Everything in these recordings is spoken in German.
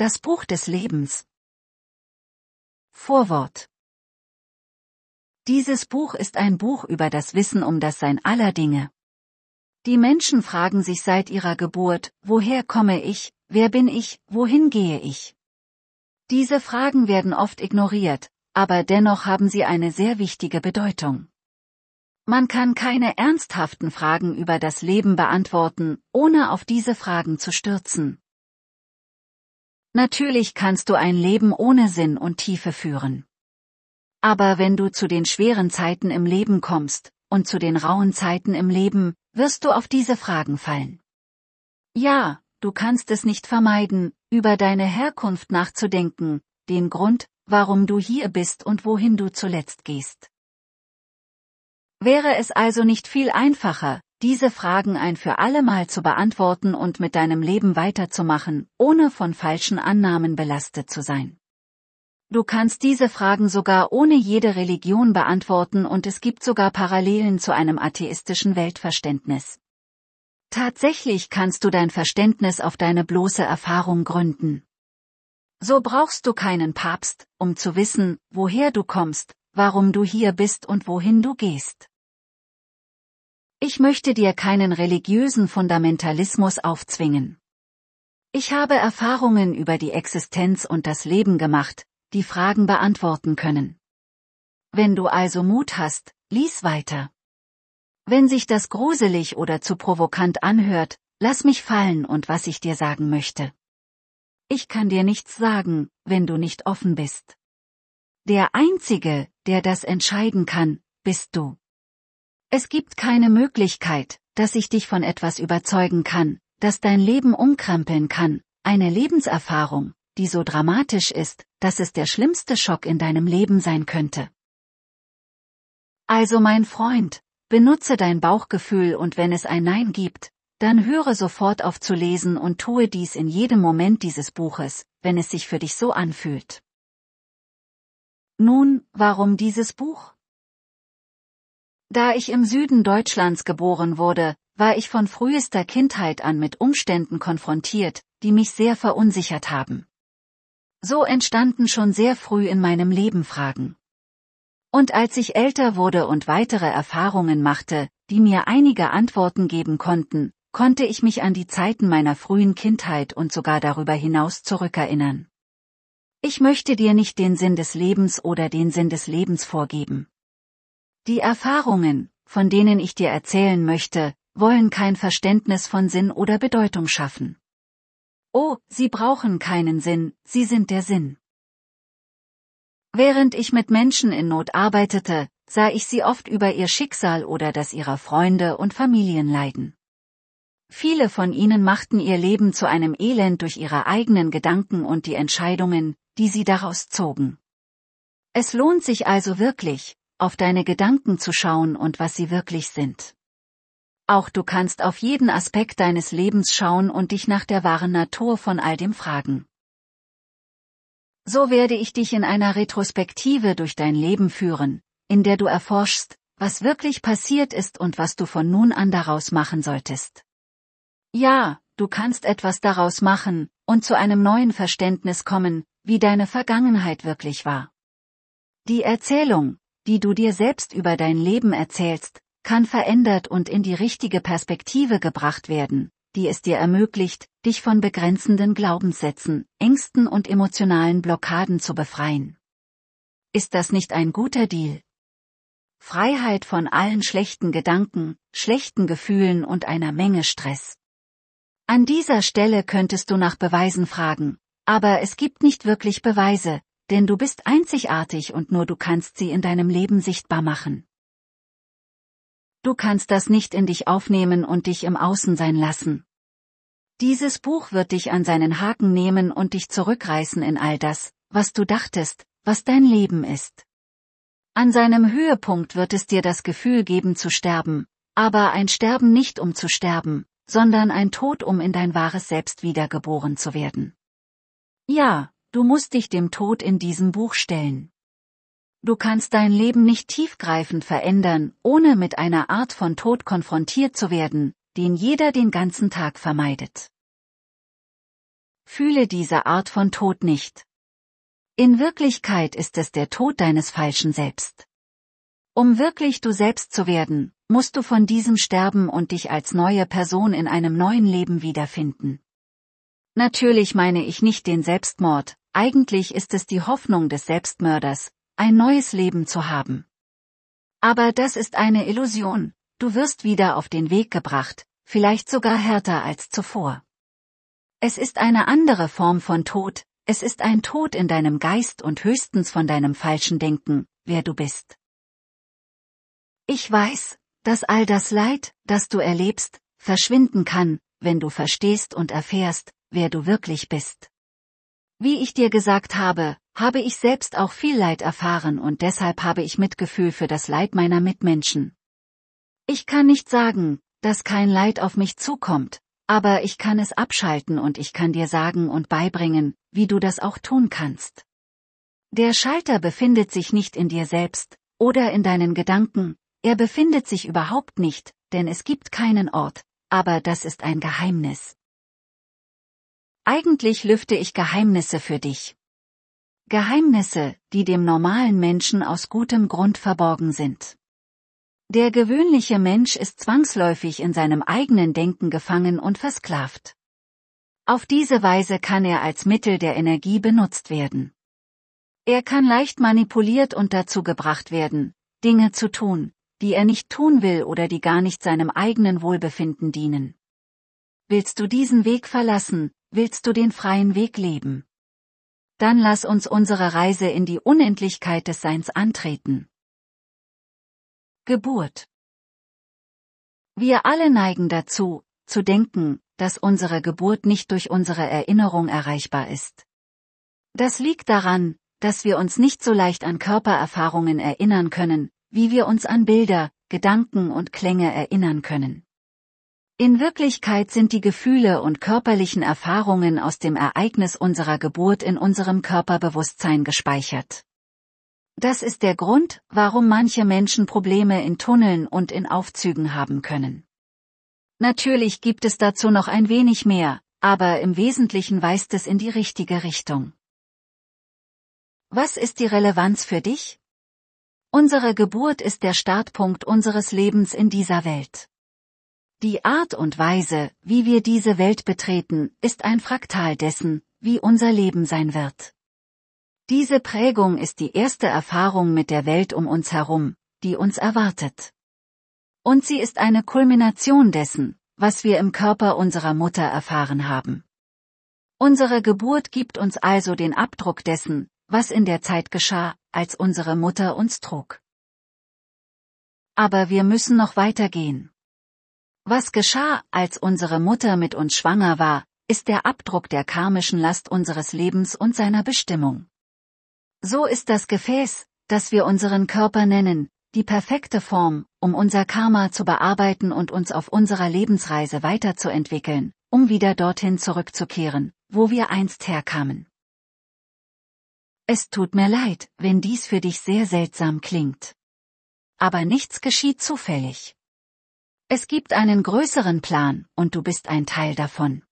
Das Buch des Lebens. Vorwort. Dieses Buch ist ein Buch über das Wissen um das Sein aller Dinge. Die Menschen fragen sich seit ihrer Geburt, woher komme ich, wer bin ich, wohin gehe ich? Diese Fragen werden oft ignoriert, aber dennoch haben sie eine sehr wichtige Bedeutung. Man kann keine ernsthaften Fragen über das Leben beantworten, ohne auf diese Fragen zu stürzen. Natürlich kannst du ein Leben ohne Sinn und Tiefe führen. Aber wenn du zu den schweren Zeiten im Leben kommst, und zu den rauen Zeiten im Leben, wirst du auf diese Fragen fallen. Ja, du kannst es nicht vermeiden, über deine Herkunft nachzudenken, den Grund, warum du hier bist und wohin du zuletzt gehst. Wäre es also nicht viel einfacher, diese Fragen ein für allemal zu beantworten und mit deinem Leben weiterzumachen, ohne von falschen Annahmen belastet zu sein? Du kannst diese Fragen sogar ohne jede Religion beantworten und es gibt sogar Parallelen zu einem atheistischen Weltverständnis. Tatsächlich kannst du dein Verständnis auf deine bloße Erfahrung gründen. So brauchst du keinen Papst, um zu wissen, woher du kommst, warum du hier bist und wohin du gehst. Ich möchte dir keinen religiösen Fundamentalismus aufzwingen. Ich habe Erfahrungen über die Existenz und das Leben gemacht, die Fragen beantworten können. Wenn du also Mut hast, lies weiter. Wenn sich das gruselig oder zu provokant anhört, lass mich fallen und was ich dir sagen möchte. Ich kann dir nichts sagen, wenn du nicht offen bist. Der Einzige, der das entscheiden kann, bist du. Es gibt keine Möglichkeit, dass ich dich von etwas überzeugen kann, das dein Leben umkrempeln kann, eine Lebenserfahrung, die so dramatisch ist, dass es der schlimmste Schock in deinem Leben sein könnte. Also mein Freund, benutze dein Bauchgefühl und wenn es ein Nein gibt, dann höre sofort auf zu lesen und tue dies in jedem Moment dieses Buches, wenn es sich für dich so anfühlt. Nun, warum dieses Buch? Da ich im Süden Deutschlands geboren wurde, war ich von frühester Kindheit an mit Umständen konfrontiert, die mich sehr verunsichert haben. So entstanden schon sehr früh in meinem Leben Fragen. Und als ich älter wurde und weitere Erfahrungen machte, die mir einige Antworten geben konnten, konnte ich mich an die Zeiten meiner frühen Kindheit und sogar darüber hinaus zurückerinnern. Ich möchte dir nicht den Sinn des Lebens oder den Sinn des Lebens vorgeben. Die Erfahrungen, von denen ich dir erzählen möchte, wollen kein Verständnis von Sinn oder Bedeutung schaffen. Oh, sie brauchen keinen Sinn, sie sind der Sinn. Während ich mit Menschen in Not arbeitete, sah ich sie oft über ihr Schicksal oder das ihrer Freunde und Familien leiden. Viele von ihnen machten ihr Leben zu einem Elend durch ihre eigenen Gedanken und die Entscheidungen, die sie daraus zogen. Es lohnt sich also wirklich, auf deine Gedanken zu schauen und was sie wirklich sind. Auch du kannst auf jeden Aspekt deines Lebens schauen und dich nach der wahren Natur von all dem fragen. So werde ich dich in einer Retrospektive durch dein Leben führen, in der du erforschst, was wirklich passiert ist und was du von nun an daraus machen solltest. Ja, du kannst etwas daraus machen und zu einem neuen Verständnis kommen, wie deine Vergangenheit wirklich war. Die Erzählung, die du dir selbst über dein Leben erzählst, kann verändert und in die richtige Perspektive gebracht werden, die es dir ermöglicht, dich von begrenzenden Glaubenssätzen, Ängsten und emotionalen Blockaden zu befreien. Ist das nicht ein guter Deal? Freiheit von allen schlechten Gedanken, schlechten Gefühlen und einer Menge Stress. An dieser Stelle könntest du nach Beweisen fragen, aber es gibt nicht wirklich Beweise, denn du bist einzigartig und nur du kannst sie in deinem Leben sichtbar machen. Du kannst das nicht in dich aufnehmen und dich im Außen sein lassen. Dieses Buch wird dich an seinen Haken nehmen und dich zurückreißen in all das, was du dachtest, was dein Leben ist. An seinem Höhepunkt wird es dir das Gefühl geben zu sterben, aber ein Sterben nicht um zu sterben, sondern ein Tod um in dein wahres Selbst wiedergeboren zu werden. Ja, du musst dich dem Tod in diesem Buch stellen. Du kannst dein Leben nicht tiefgreifend verändern, ohne mit einer Art von Tod konfrontiert zu werden, den jeder den ganzen Tag vermeidet. fühle diese Art von Tod nicht. In Wirklichkeit ist es der Tod deines falschen Selbst. Um wirklich du selbst zu werden, musst du von diesem sterben und dich als neue Person in einem neuen Leben wiederfinden. Natürlich meine ich nicht den Selbstmord, eigentlich ist es die Hoffnung des Selbstmörders, ein neues Leben zu haben. Aber das ist eine Illusion, du wirst wieder auf den Weg gebracht, vielleicht sogar härter als zuvor. Es ist eine andere Form von Tod, es ist ein Tod in deinem Geist und höchstens von deinem falschen Denken, wer du bist. Ich weiß, dass all das Leid, das du erlebst, verschwinden kann, wenn du verstehst und erfährst, wer du wirklich bist. Wie ich dir gesagt habe, habe ich selbst auch viel Leid erfahren und deshalb habe ich Mitgefühl für das Leid meiner Mitmenschen. Ich kann nicht sagen, dass kein Leid auf mich zukommt, aber ich kann es abschalten und ich kann dir sagen und beibringen, wie du das auch tun kannst. Der Schalter befindet sich nicht in dir selbst, oder in deinen Gedanken, er befindet sich überhaupt nicht, denn es gibt keinen Ort, aber das ist ein Geheimnis. Eigentlich lüfte ich Geheimnisse für dich. Geheimnisse, die dem normalen Menschen aus gutem Grund verborgen sind. Der gewöhnliche Mensch ist zwangsläufig in seinem eigenen Denken gefangen und versklavt. Auf diese Weise kann er als Mittel der Energie benutzt werden. Er kann leicht manipuliert und dazu gebracht werden, Dinge zu tun, die er nicht tun will oder die gar nicht seinem eigenen Wohlbefinden dienen. Willst du diesen Weg verlassen, willst du den freien Weg leben? Dann lass uns unsere Reise in die Unendlichkeit des Seins antreten. Geburt Wir alle neigen dazu, zu denken, dass unsere Geburt nicht durch unsere Erinnerung erreichbar ist. Das liegt daran, dass wir uns nicht so leicht an Körpererfahrungen erinnern können, wie wir uns an Bilder, Gedanken und Klänge erinnern können. In Wirklichkeit sind die Gefühle und körperlichen Erfahrungen aus dem Ereignis unserer Geburt in unserem Körperbewusstsein gespeichert. Das ist der Grund, warum manche Menschen Probleme in Tunneln und in Aufzügen haben können. Natürlich gibt es dazu noch ein wenig mehr, aber im Wesentlichen weist es in die richtige Richtung. Was ist die Relevanz für dich? Unsere Geburt ist der Startpunkt unseres Lebens in dieser Welt. Die Art und Weise, wie wir diese Welt betreten, ist ein Fraktal dessen, wie unser Leben sein wird. Diese Prägung ist die erste Erfahrung mit der Welt um uns herum, die uns erwartet. Und sie ist eine Kulmination dessen, was wir im Körper unserer Mutter erfahren haben. Unsere Geburt gibt uns also den Abdruck dessen, was in der Zeit geschah, als unsere Mutter uns trug. Aber wir müssen noch weitergehen. Was geschah, als unsere Mutter mit uns schwanger war, ist der Abdruck der karmischen Last unseres Lebens und seiner Bestimmung. So ist das Gefäß, das wir unseren Körper nennen, die perfekte Form, um unser Karma zu bearbeiten und uns auf unserer Lebensreise weiterzuentwickeln, um wieder dorthin zurückzukehren, wo wir einst herkamen. Es tut mir leid, wenn dies für dich sehr seltsam klingt. Aber nichts geschieht zufällig. Es gibt einen größeren Plan, und du bist ein Teil davon.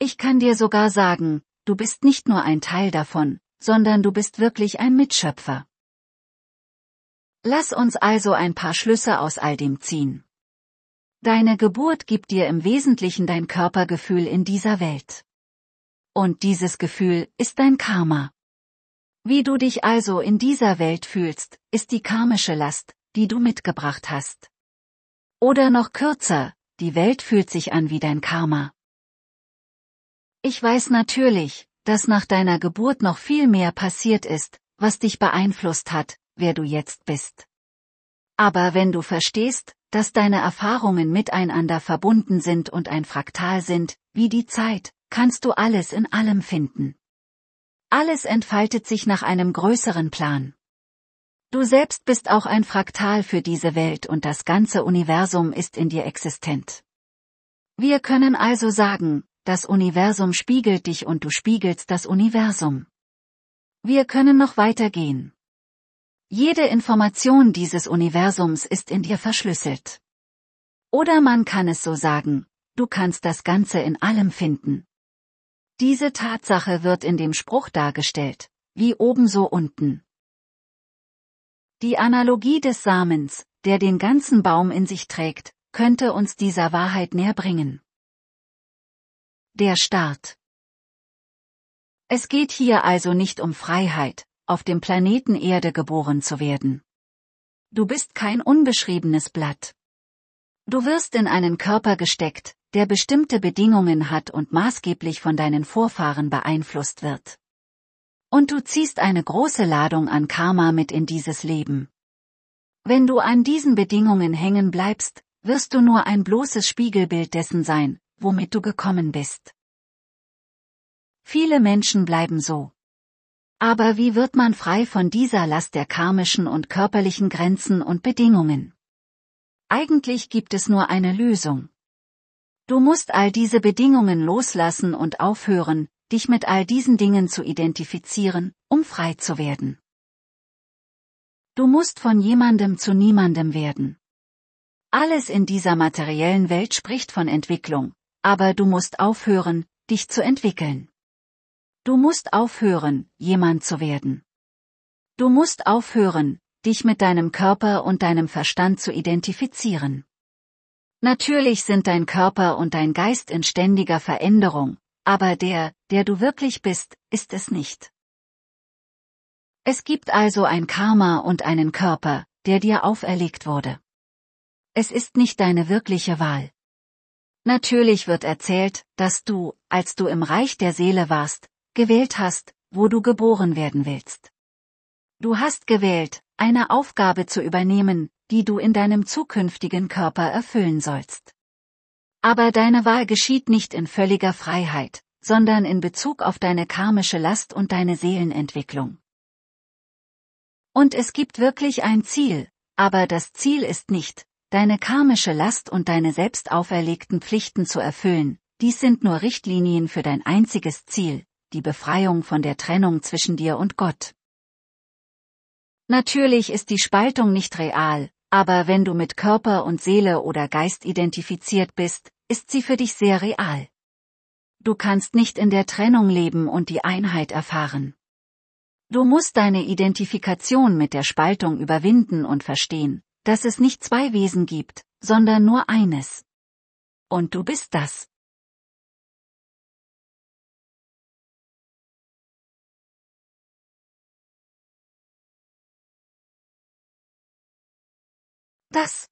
Ich kann dir sogar sagen, du bist nicht nur ein Teil davon, sondern du bist wirklich ein Mitschöpfer. Lass uns also ein paar Schlüsse aus all dem ziehen. Deine Geburt gibt dir im Wesentlichen dein Körpergefühl in dieser Welt. Und dieses Gefühl ist dein Karma. Wie du dich also in dieser Welt fühlst, ist die karmische Last, die du mitgebracht hast. Oder noch kürzer, die Welt fühlt sich an wie dein Karma. Ich weiß natürlich, dass nach deiner Geburt noch viel mehr passiert ist, was dich beeinflusst hat, wer du jetzt bist. Aber wenn du verstehst, dass deine Erfahrungen miteinander verbunden sind und ein Fraktal sind, wie die Zeit, kannst du alles in allem finden. Alles entfaltet sich nach einem größeren Plan. Du selbst bist auch ein Fraktal für diese Welt und das ganze Universum ist in dir existent. Wir können also sagen, das Universum spiegelt dich und du spiegelst das Universum. Wir können noch weitergehen. Jede Information dieses Universums ist in dir verschlüsselt. Oder man kann es so sagen, du kannst das Ganze in allem finden. Diese Tatsache wird in dem Spruch dargestellt, wie oben so unten. Die Analogie des Samens, der den ganzen Baum in sich trägt, könnte uns dieser Wahrheit näher bringen. Der Start Es geht hier also nicht um Freiheit, auf dem Planeten Erde geboren zu werden. Du bist kein unbeschriebenes Blatt. Du wirst in einen Körper gesteckt, der bestimmte Bedingungen hat und maßgeblich von deinen Vorfahren beeinflusst wird. Und du ziehst eine große Ladung an Karma mit in dieses Leben. Wenn du an diesen Bedingungen hängen bleibst, wirst du nur ein bloßes Spiegelbild dessen sein, womit du gekommen bist. Viele Menschen bleiben so. Aber wie wird man frei von dieser Last der karmischen und körperlichen Grenzen und Bedingungen? Eigentlich gibt es nur eine Lösung. Du musst all diese Bedingungen loslassen und aufhören, dich mit all diesen Dingen zu identifizieren, um frei zu werden. Du musst von jemandem zu niemandem werden. Alles in dieser materiellen Welt spricht von Entwicklung, aber du musst aufhören, dich zu entwickeln. Du musst aufhören, jemand zu werden. Du musst aufhören, dich mit deinem Körper und deinem Verstand zu identifizieren. Natürlich sind dein Körper und dein Geist in ständiger Veränderung, aber der, der du wirklich bist, ist es nicht. Es gibt also ein Karma und einen Körper, der dir auferlegt wurde. Es ist nicht deine wirkliche Wahl. Natürlich wird erzählt, dass du, als du im Reich der Seele warst, gewählt hast, wo du geboren werden willst. Du hast gewählt, eine Aufgabe zu übernehmen, die du in deinem zukünftigen Körper erfüllen sollst. Aber deine Wahl geschieht nicht in völliger Freiheit, sondern in Bezug auf deine karmische Last und deine Seelenentwicklung. Und es gibt wirklich ein Ziel, aber das Ziel ist nicht, deine karmische Last und deine selbst auferlegten Pflichten zu erfüllen, dies sind nur Richtlinien für dein einziges Ziel, die Befreiung von der Trennung zwischen dir und Gott. Natürlich ist die Spaltung nicht real, aber wenn du mit Körper und Seele oder Geist identifiziert bist, ist sie für dich sehr real. Du kannst nicht in der Trennung leben und die Einheit erfahren. Du musst deine Identifikation mit der Spaltung überwinden und verstehen, dass es nicht zwei Wesen gibt, sondern nur eines. Und du bist das. Das